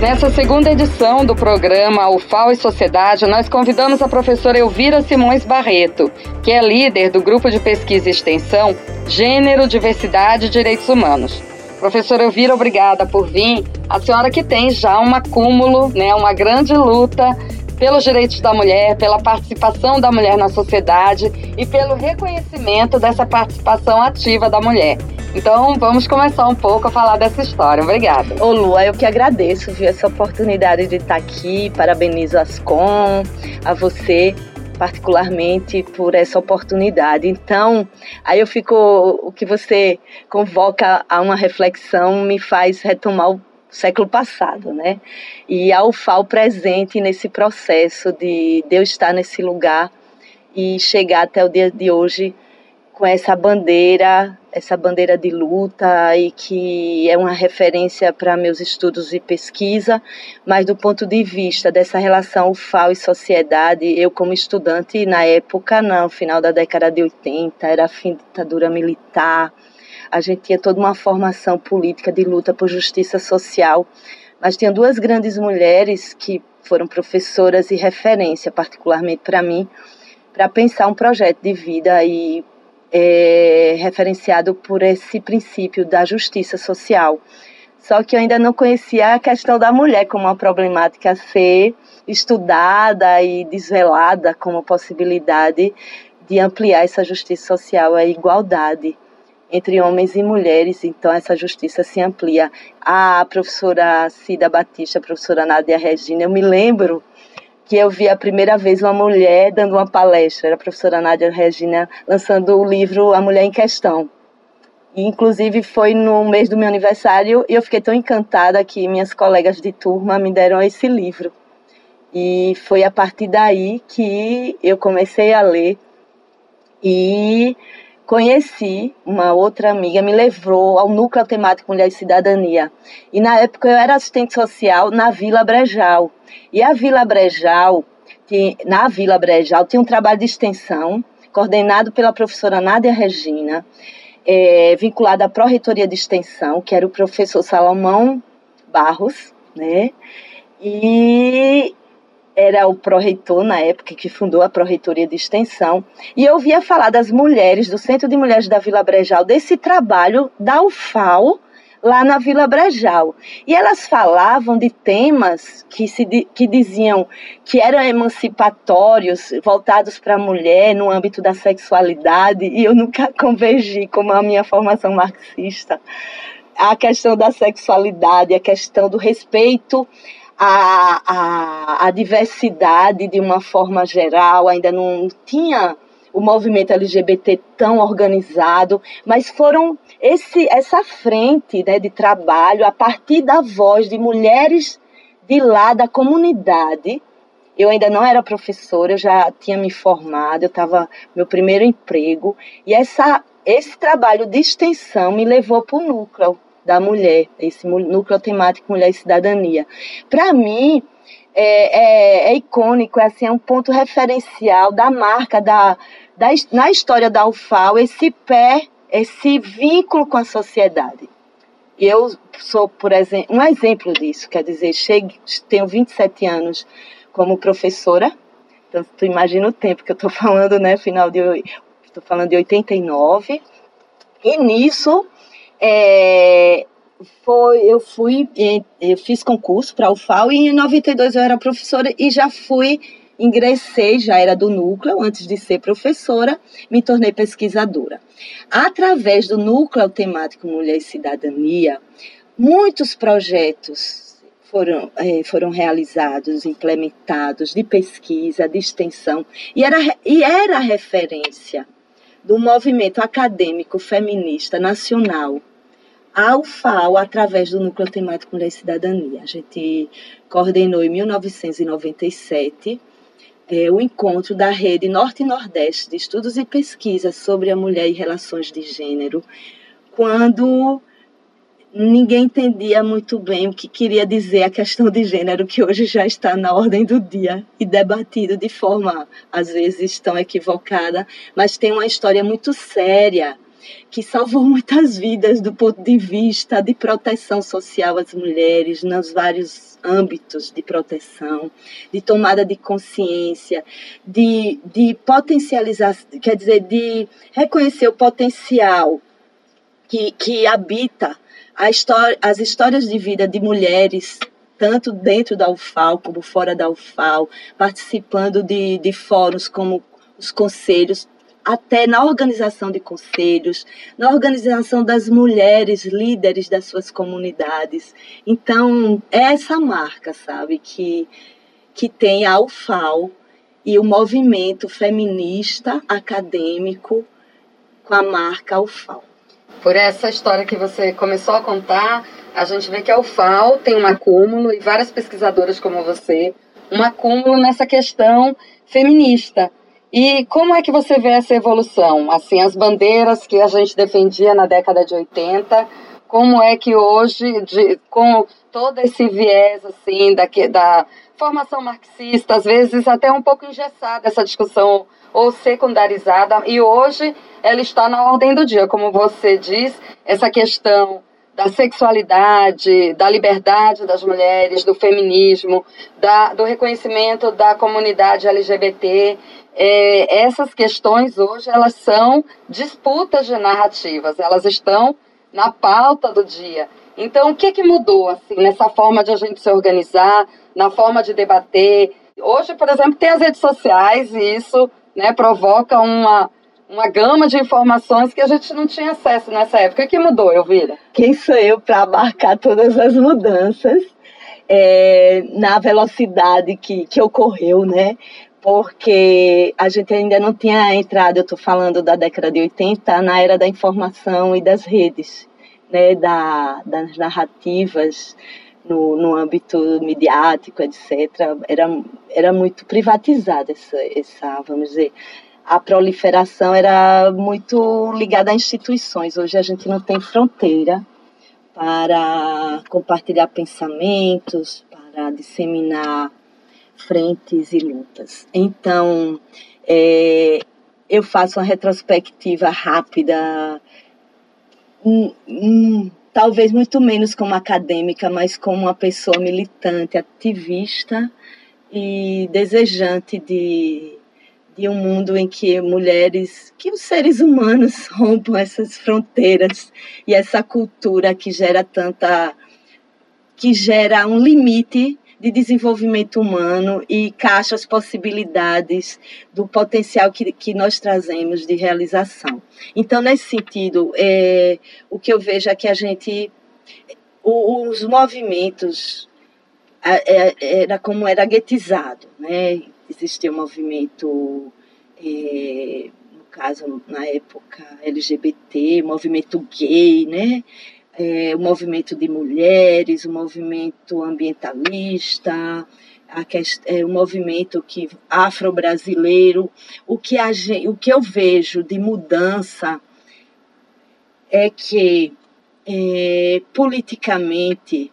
Nessa segunda edição do programa UFAO e Sociedade, nós convidamos a professora Elvira Simões Barreto, que é líder do grupo de pesquisa e extensão Gênero, Diversidade e Direitos Humanos. Professora Elvira, obrigada por vir. A senhora que tem já um acúmulo, né, uma grande luta pelos direitos da mulher, pela participação da mulher na sociedade e pelo reconhecimento dessa participação ativa da mulher. Então, vamos começar um pouco a falar dessa história. Obrigada. Ô, Lua, eu que agradeço viu, essa oportunidade de estar aqui. Parabenizo a Ascom, a você particularmente por essa oportunidade. Então, aí eu fico, o que você convoca a uma reflexão me faz retomar o século passado, né? E a UFAO presente nesse processo de, de eu estar nesse lugar e chegar até o dia de hoje com essa bandeira, essa bandeira de luta e que é uma referência para meus estudos e pesquisa, mas do ponto de vista dessa relação UFAO e sociedade, eu como estudante na época, no final da década de 80, era fim da ditadura militar, a gente tinha toda uma formação política de luta por justiça social, mas tinha duas grandes mulheres que foram professoras e referência, particularmente para mim, para pensar um projeto de vida e é, referenciado por esse princípio da justiça social. Só que eu ainda não conhecia a questão da mulher como uma problemática a ser estudada e desvelada como possibilidade de ampliar essa justiça social, a igualdade entre homens e mulheres, então essa justiça se amplia. A professora Cida Batista, a professora Nádia Regina, eu me lembro que eu vi a primeira vez uma mulher dando uma palestra, era a professora Nádia Regina lançando o livro A Mulher em Questão. E, inclusive foi no mês do meu aniversário e eu fiquei tão encantada que minhas colegas de turma me deram esse livro. E foi a partir daí que eu comecei a ler e conheci uma outra amiga, me levou ao núcleo temático Mulher e Cidadania. E na época eu era assistente social na Vila Brejal. E a Vila Brejal, que, na Vila Brejal, tinha um trabalho de extensão coordenado pela professora Nádia Regina, é, vinculada à Pró-Reitoria de Extensão, que era o professor Salomão Barros, né? E era o pró-reitor na época que fundou a pró-reitoria de extensão, e eu ouvia falar das mulheres do Centro de Mulheres da Vila Brejal, desse trabalho da UFAO lá na Vila Brejal. E elas falavam de temas que, se, que diziam que eram emancipatórios, voltados para a mulher no âmbito da sexualidade, e eu nunca convergi com a minha formação marxista. A questão da sexualidade, a questão do respeito a, a, a diversidade de uma forma geral, ainda não tinha o movimento LGBT tão organizado, mas foram esse, essa frente né, de trabalho a partir da voz de mulheres de lá da comunidade. Eu ainda não era professora, eu já tinha me formado, eu estava meu primeiro emprego e essa esse trabalho de extensão me levou para o núcleo da mulher, esse núcleo temático Mulher e Cidadania. Para mim, é, é, é, icônico, é, assim, é um ponto referencial da marca, da, da, na história da UFAO, esse pé, esse vínculo com a sociedade. Eu sou, por exemplo, um exemplo disso, quer dizer, chego, tenho 27 anos como professora, então tu imagina o tempo que eu estou falando, né, final de, estou falando de 89, e nisso é, foi, eu fui, eu fiz concurso para a UFAO e em 92 eu era professora e já fui, ingressei, já era do núcleo, antes de ser professora, me tornei pesquisadora. Através do núcleo temático Mulher e Cidadania, muitos projetos foram, é, foram realizados, implementados, de pesquisa, de extensão, e era, e era referência do movimento acadêmico feminista nacional a UFAO, através do Núcleo Temático Mulher e Cidadania. A gente coordenou em 1997 é, o encontro da Rede Norte e Nordeste de Estudos e Pesquisas sobre a Mulher e Relações de Gênero, quando ninguém entendia muito bem o que queria dizer a questão de gênero, que hoje já está na ordem do dia e debatido de forma, às vezes, tão equivocada, mas tem uma história muito séria que salvou muitas vidas do ponto de vista de proteção social às mulheres nos vários âmbitos de proteção, de tomada de consciência, de, de potencializar, quer dizer, de reconhecer o potencial que, que habita história, as histórias de vida de mulheres tanto dentro da UFAL como fora da UFAL, participando de, de fóruns como os conselhos, até na organização de conselhos, na organização das mulheres líderes das suas comunidades. Então, é essa marca, sabe, que, que tem a UFAL e o movimento feminista acadêmico com a marca UFAL. Por essa história que você começou a contar, a gente vê que a UFAL tem um acúmulo, e várias pesquisadoras como você, um acúmulo nessa questão feminista. E como é que você vê essa evolução? Assim, as bandeiras que a gente defendia na década de 80, como é que hoje, de, com todo esse viés assim da, da formação marxista, às vezes até um pouco engessada essa discussão ou secundarizada, e hoje ela está na ordem do dia, como você diz, essa questão da sexualidade, da liberdade das mulheres, do feminismo, da, do reconhecimento da comunidade LGBT. É, essas questões hoje elas são disputas de narrativas, elas estão na pauta do dia. Então, o que, que mudou assim nessa forma de a gente se organizar, na forma de debater? Hoje, por exemplo, tem as redes sociais e isso né, provoca uma, uma gama de informações que a gente não tinha acesso nessa época. O que mudou, Elvira? Quem sou eu para abarcar todas as mudanças é, na velocidade que, que ocorreu, né? Porque a gente ainda não tinha entrado, eu estou falando da década de 80, na era da informação e das redes, né? Da, das narrativas. No, no, âmbito midiático, etc., era, era muito privatizada essa, essa, vamos dizer, a proliferação era muito ligada a instituições. Hoje a gente não tem fronteira para compartilhar pensamentos, para disseminar frentes e lutas. Então, é, eu faço uma retrospectiva rápida, hum, hum, talvez muito menos como acadêmica, mas como uma pessoa militante, ativista e desejante de de um mundo em que mulheres, que os seres humanos rompam essas fronteiras e essa cultura que gera tanta que gera um limite de desenvolvimento humano e caixa as possibilidades do potencial que, que nós trazemos de realização. Então, nesse sentido, é, o que eu vejo é que a gente, os movimentos, era como era guetizado, né? existia um movimento, é, no caso, na época LGBT, movimento gay, né? É, o movimento de mulheres, o movimento ambientalista, a é, o movimento que afro-brasileiro. O, que a gente, o que eu vejo de mudança é que é, politicamente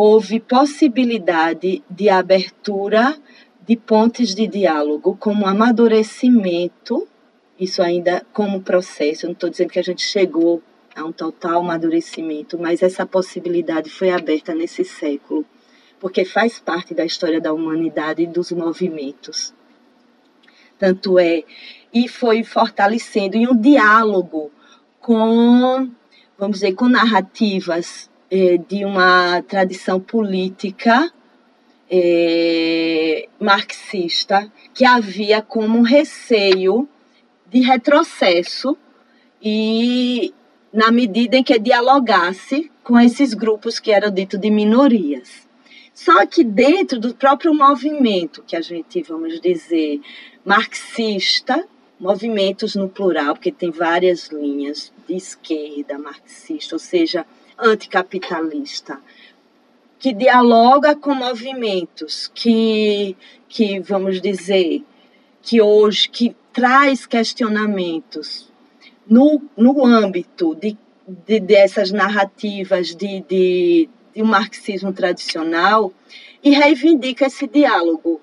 houve possibilidade de abertura de pontes de diálogo como amadurecimento, isso ainda como processo, não estou dizendo que a gente chegou a um total amadurecimento, mas essa possibilidade foi aberta nesse século, porque faz parte da história da humanidade e dos movimentos. Tanto é, e foi fortalecendo em um diálogo com, vamos dizer, com narrativas eh, de uma tradição política é, marxista que havia como receio de retrocesso e na medida em que dialogasse com esses grupos que eram ditos de minorias. Só que dentro do próprio movimento, que a gente, vamos dizer, marxista, movimentos no plural, porque tem várias linhas de esquerda, marxista, ou seja, anticapitalista, que dialoga com movimentos que, que vamos dizer, que hoje, que traz questionamentos no, no âmbito de, de dessas narrativas de, de, de um marxismo tradicional e reivindica esse diálogo.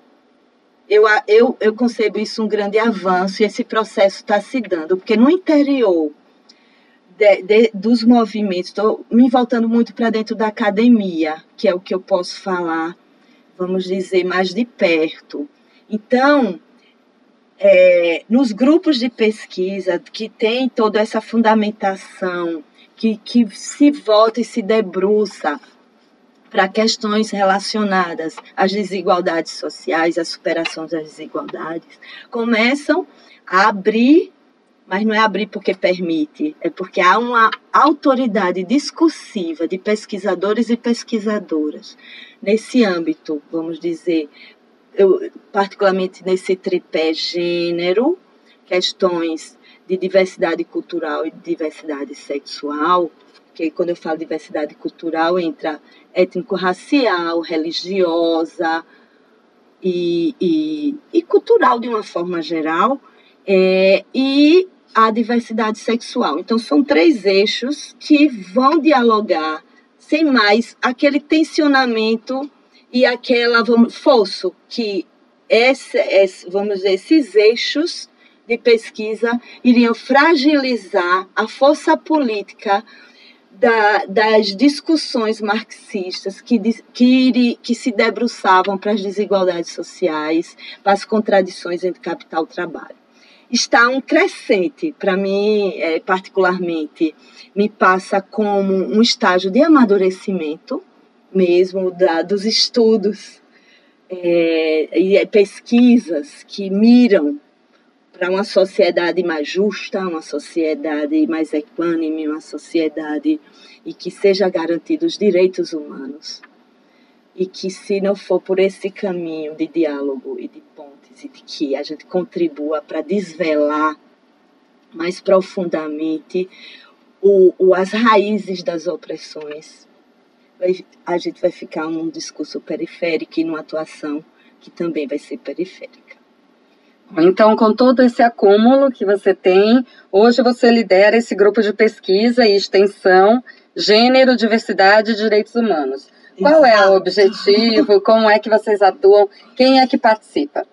Eu, eu, eu concebo isso um grande avanço e esse processo está se dando, porque no interior de, de, dos movimentos, estou me voltando muito para dentro da academia, que é o que eu posso falar, vamos dizer, mais de perto. Então, é, nos grupos de pesquisa que tem toda essa fundamentação, que, que se volta e se debruça para questões relacionadas às desigualdades sociais, à superação das desigualdades, começam a abrir, mas não é abrir porque permite, é porque há uma autoridade discursiva de pesquisadores e pesquisadoras nesse âmbito, vamos dizer, eu, particularmente nesse tripé gênero, questões de diversidade cultural e diversidade sexual, que quando eu falo diversidade cultural entra étnico-racial, religiosa e, e, e, cultural de uma forma geral, é, e a diversidade sexual. Então, são três eixos que vão dialogar, sem mais, aquele tensionamento e aquela vamos, fosso que esse, vamos dizer, esses eixos de pesquisa iriam fragilizar a força política da, das discussões marxistas que, que, que se debruçavam para as desigualdades sociais, para as contradições entre capital e trabalho. Está um crescente, para mim, é, particularmente, me passa como um estágio de amadurecimento mesmo da, dos estudos é, e pesquisas que miram para uma sociedade mais justa, uma sociedade mais equânime, uma sociedade e que seja garantidos os direitos humanos. E que se não for por esse caminho de diálogo e de pontes e de que a gente contribua para desvelar mais profundamente o, o, as raízes das opressões, a gente vai ficar num discurso periférico e numa atuação que também vai ser periférica. Então, com todo esse acúmulo que você tem, hoje você lidera esse grupo de pesquisa e extensão Gênero, Diversidade e Direitos Humanos. Qual é o objetivo? Como é que vocês atuam? Quem é que participa?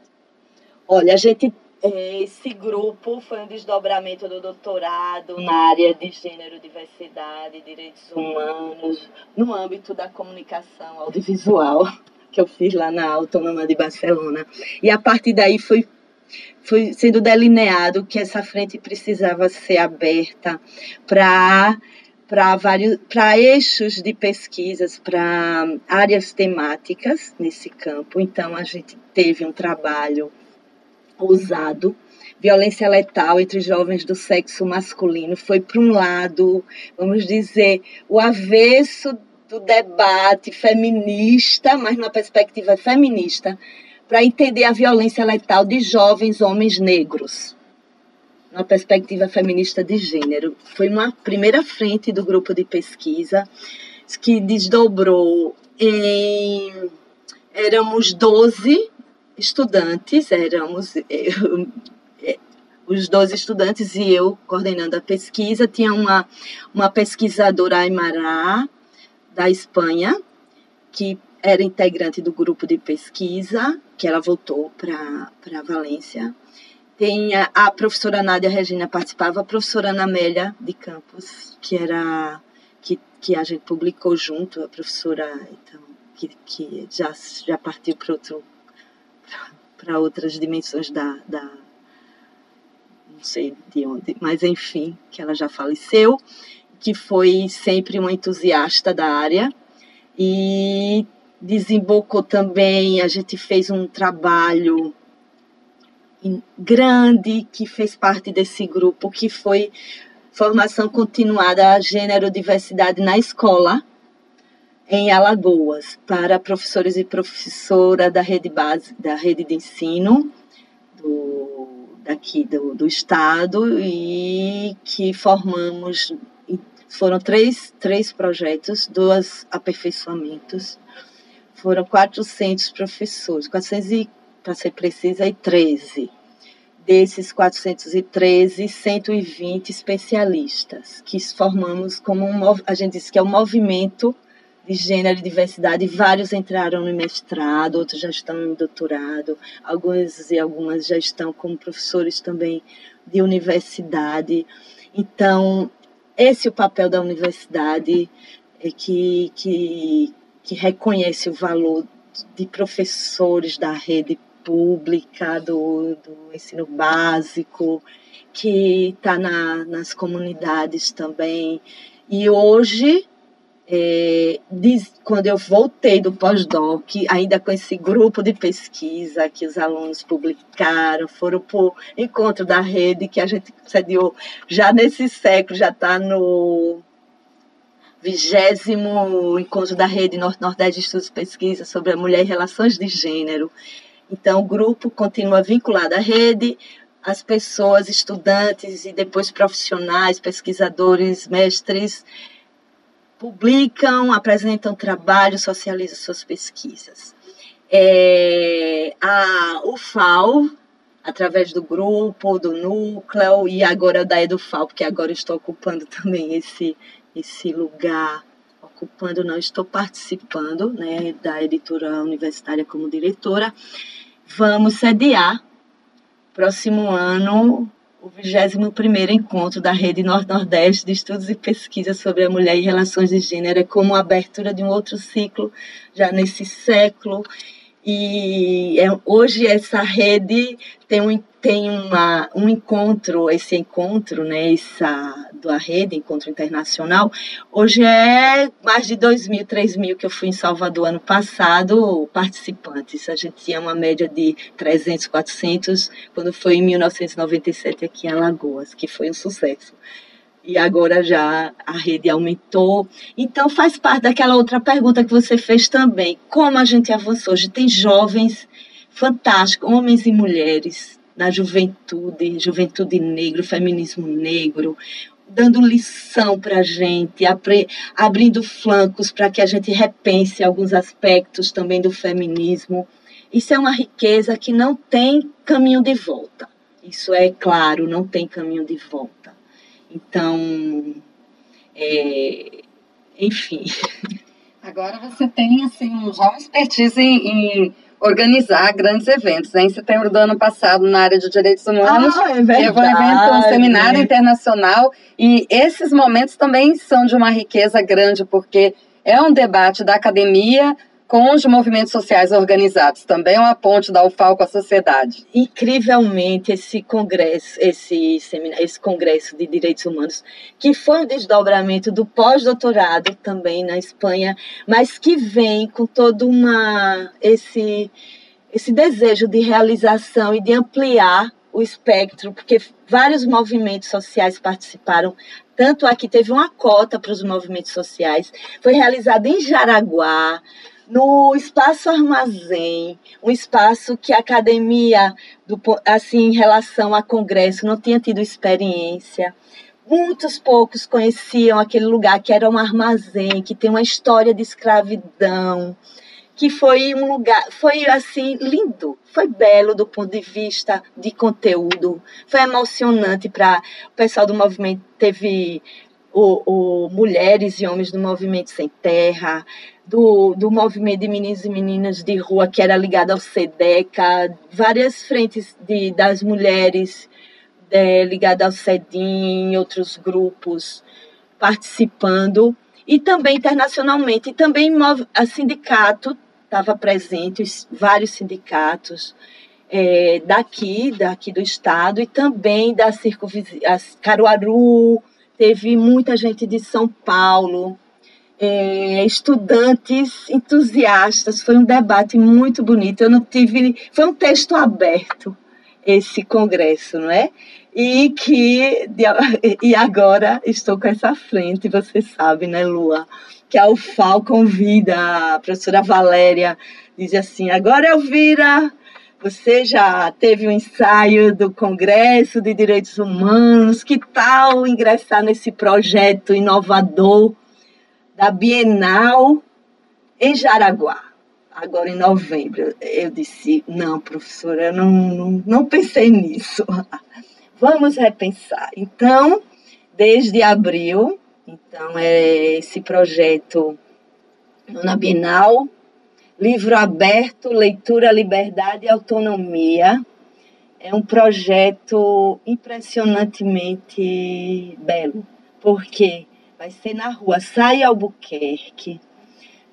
Olha, a gente é, esse grupo foi um desdobramento do doutorado na área de gênero, diversidade, direitos humanos, no âmbito da comunicação audiovisual, que eu fiz lá na Autônoma de Barcelona. E a partir daí foi foi sendo delineado que essa frente precisava ser aberta para para vários para eixos de pesquisas, para áreas temáticas nesse campo. Então a gente teve um trabalho ousado, violência letal entre jovens do sexo masculino foi para um lado, vamos dizer, o avesso do debate feminista, mas numa perspectiva feminista, para entender a violência letal de jovens homens negros, numa perspectiva feminista de gênero. Foi uma primeira frente do grupo de pesquisa que desdobrou em éramos 12 estudantes, éramos eu, é, os dois estudantes e eu coordenando a pesquisa. Tinha uma, uma pesquisadora Aymara, da Espanha, que era integrante do grupo de pesquisa, que ela voltou para Valência. Tem a, a, professora Nádia Regina participava, a professora Ana Amélia de Campos, que era que, que a gente publicou junto, a professora então, que, que já, já partiu para outro para outras dimensões da, da. Não sei de onde, mas enfim, que ela já faleceu, que foi sempre uma entusiasta da área e desembocou também. A gente fez um trabalho grande que fez parte desse grupo, que foi formação continuada a gênero diversidade na escola em Alagoas para professores e professora da rede base, da rede de ensino do, daqui do, do estado e que formamos foram três, três projetos, dois aperfeiçoamentos, foram 400 professores, 400 para ser precisa, e 13. Desses 413, 120 especialistas, que formamos como um, a gente disse que é um movimento de gênero e diversidade. Vários entraram no mestrado, outros já estão em doutorado, alguns e algumas já estão como professores também de universidade. Então, esse é o papel da universidade, é que, que, que reconhece o valor de professores da rede pública, do, do ensino básico, que está na, nas comunidades também. E hoje, é, diz, quando eu voltei do pós-doc, ainda com esse grupo de pesquisa que os alunos publicaram, foram para o encontro da rede que a gente sediou já nesse século, já está no vigésimo encontro da rede Norte-Nordeste de Estudos e Pesquisa sobre a Mulher e Relações de Gênero. Então, o grupo continua vinculado à rede, as pessoas, estudantes e depois profissionais, pesquisadores, mestres, publicam, apresentam trabalho, socializam suas pesquisas. É, a através do grupo, do núcleo e agora da EduFal, porque agora estou ocupando também esse, esse lugar, ocupando, não estou participando né, da editora universitária como diretora. Vamos sediar, próximo ano, o 21º encontro da Rede Norte-Nordeste de Estudos e Pesquisas sobre a Mulher e Relações de Gênero, é como a abertura de um outro ciclo, já nesse século, e é, hoje essa rede tem um, tem uma, um encontro, esse encontro, né, essa, da rede, encontro internacional, hoje é mais de 2 mil, 3 mil que eu fui em Salvador ano passado, participantes. A gente tinha uma média de 300, 400, quando foi em 1997 aqui em Alagoas, que foi um sucesso e agora já a rede aumentou. Então faz parte daquela outra pergunta que você fez também. Como a gente avançou? Hoje tem jovens fantásticos, homens e mulheres na juventude, juventude negro, feminismo negro, dando lição para a gente, abrindo flancos para que a gente repense alguns aspectos também do feminismo. Isso é uma riqueza que não tem caminho de volta. Isso é claro, não tem caminho de volta. Então, é, enfim. Agora você tem assim já uma expertise em, em organizar grandes eventos. Né? Em setembro do ano passado, na área de direitos humanos, ah, é teve um evento, um seminário internacional, e esses momentos também são de uma riqueza grande, porque é um debate da academia com os movimentos sociais organizados, também é uma ponte da UFAL com a sociedade. Incrivelmente, esse congresso, esse, seminário, esse congresso de direitos humanos, que foi um desdobramento do pós-doutorado também na Espanha, mas que vem com todo uma esse esse desejo de realização e de ampliar o espectro, porque vários movimentos sociais participaram. Tanto aqui teve uma cota para os movimentos sociais, foi realizado em Jaraguá, no espaço armazém, um espaço que a academia, do, assim, em relação a congresso, não tinha tido experiência. Muitos poucos conheciam aquele lugar que era um armazém, que tem uma história de escravidão, que foi um lugar, foi assim lindo, foi belo do ponto de vista de conteúdo, foi emocionante para o pessoal do movimento teve o, o, mulheres e homens do movimento sem terra, do, do movimento de meninos e meninas de rua que era ligado ao SEDECA, várias frentes de, das mulheres é, ligadas ao SEDIM, outros grupos participando, e também internacionalmente, e também a sindicato estava presente, vários sindicatos é, daqui, daqui do estado, e também da circunvizinhança, Caruaru, teve muita gente de São Paulo, é, estudantes entusiastas. Foi um debate muito bonito. Eu não tive. Foi um texto aberto esse congresso, não é? E que e agora estou com essa frente, você sabe, né, Lua? Que a UFAL convida a professora Valéria, diz assim: agora, Elvira, você já teve um ensaio do Congresso de Direitos Humanos, que tal ingressar nesse projeto inovador da Bienal em Jaraguá, agora em novembro. Eu disse, não, professora, eu não, não, não pensei nisso. Vamos repensar. Então, desde abril, então é esse projeto na Bienal, livro aberto, leitura, liberdade e autonomia. É um projeto impressionantemente belo porque vai ser na rua Sai Albuquerque,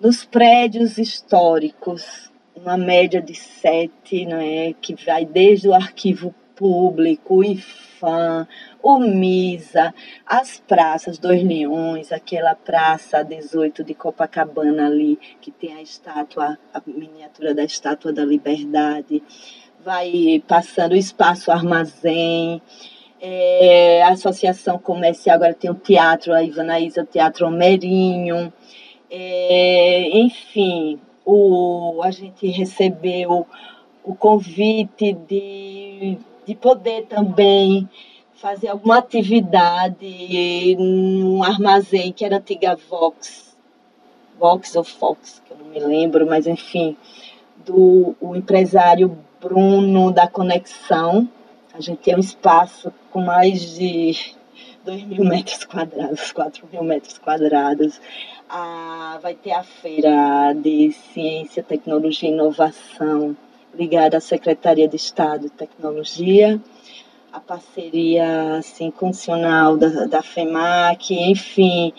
nos prédios históricos, uma média de sete, né, que vai desde o arquivo público, o IFAM, o MISA, as praças Dois Leões, aquela praça 18 de Copacabana ali, que tem a estátua, a miniatura da estátua da liberdade, vai passando o espaço armazém, é, a Associação Comercial, agora tem o teatro, a Ivanaísa, o Teatro Homerinho, é, enfim, o, a gente recebeu o convite de, de poder também fazer alguma atividade num armazém que era antiga Vox, Vox ou Fox, que eu não me lembro, mas enfim, do o empresário Bruno da Conexão. A gente tem um espaço com mais de 2 mil metros quadrados, 4 mil metros quadrados. Ah, vai ter a feira de Ciência, Tecnologia e Inovação ligada à Secretaria de Estado de Tecnologia a parceria assim, condicional da, da FEMAC, enfim,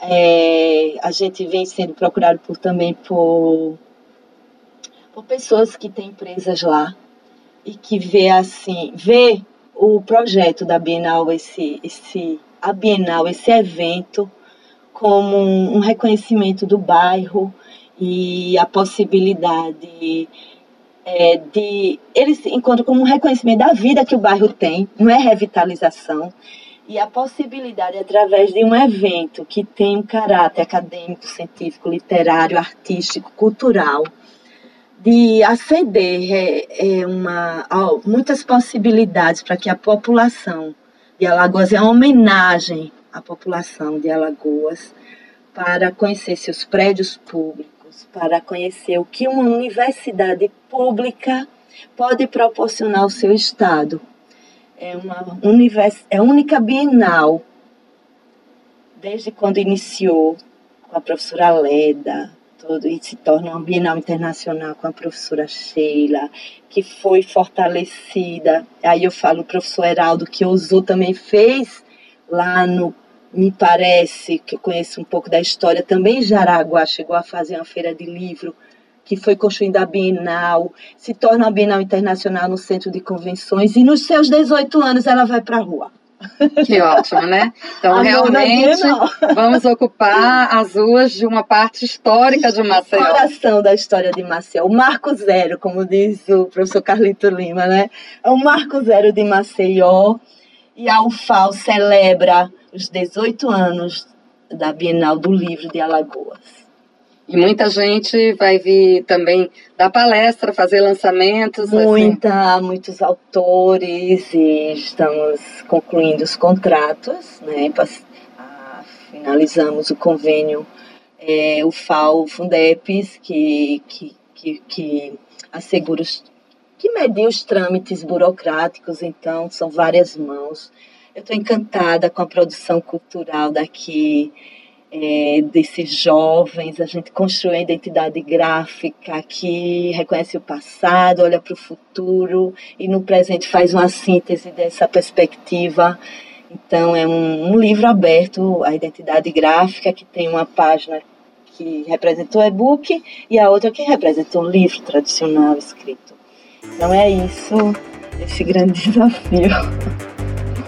é, a gente vem sendo procurado por, também por, por pessoas que têm empresas lá e que vê assim, vê o projeto da Bienal, esse, esse, a Bienal, esse evento, como um, reconhecimento do bairro e a possibilidade é, de eles encontram como um reconhecimento da vida que o bairro tem, não é revitalização, e a possibilidade, através de um evento que tem um caráter acadêmico, científico, literário, artístico, cultural, de aceder é, é uma, ó, muitas possibilidades para que a população de Alagoas, é uma homenagem à população de Alagoas, para conhecer seus prédios públicos, para conhecer o que uma universidade pública pode proporcionar ao seu estado. É uma univers... é única bienal desde quando iniciou com a professora Leda, todo e se torna uma bienal internacional com a professora Sheila, que foi fortalecida. Aí eu falo o professor Heraldo que usou também fez lá no me parece que eu conheço um pouco da história, também Jaraguá chegou a fazer uma feira de livro que foi construindo a Bienal, se torna a Bienal Internacional no Centro de Convenções e nos seus 18 anos ela vai para a rua. Que ótimo, né? Então, realmente, vamos ocupar as ruas de uma parte histórica de Maceió. Coração da história de Maceió. O marco zero, como diz o professor Carlito Lima, né? É o marco zero de Maceió. E a UFAL celebra os 18 anos da Bienal do Livro de Alagoas. E muita gente vai vir também dar palestra, fazer lançamentos. Muita, assim. muitos autores e estamos concluindo os contratos, né? Finalizamos o convênio, é, o FAO Fundepes, que, que, que, que assegura os, que mediu os trâmites burocráticos, então são várias mãos eu estou encantada com a produção cultural daqui, é, desses jovens. A gente construiu a identidade gráfica que reconhece o passado, olha para o futuro e no presente faz uma síntese dessa perspectiva. Então, é um, um livro aberto, a identidade gráfica, que tem uma página que representa o e-book e a outra que representa um livro tradicional escrito. Então, é isso, esse grande desafio.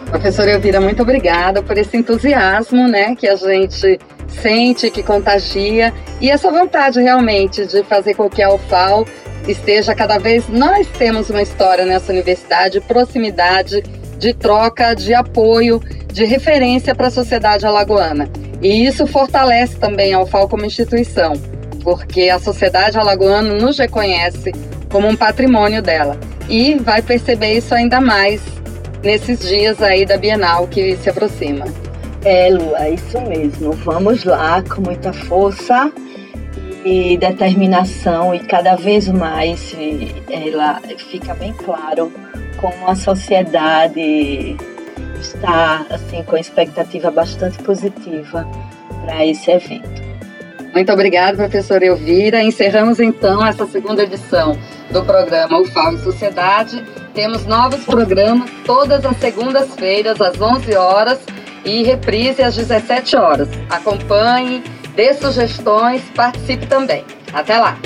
Professora Elvira, muito obrigada por esse entusiasmo, né, que a gente sente, que contagia, e essa vontade realmente de fazer com que a UFAL esteja cada vez. Nós temos uma história nessa universidade, proximidade, de troca, de apoio, de referência para a sociedade alagoana. E isso fortalece também a UFAL como instituição, porque a sociedade alagoana nos reconhece como um patrimônio dela. E vai perceber isso ainda mais nesses dias aí da Bienal que se aproxima. É, Lu, é isso mesmo. Vamos lá com muita força e determinação e cada vez mais ela fica bem claro como a sociedade está assim com expectativa bastante positiva para esse evento. Muito obrigada, professora Elvira. Encerramos então essa segunda edição do programa UFAO e Sociedade. Temos novos programas todas as segundas-feiras, às 11 horas. E reprise às 17 horas. Acompanhe, dê sugestões, participe também. Até lá!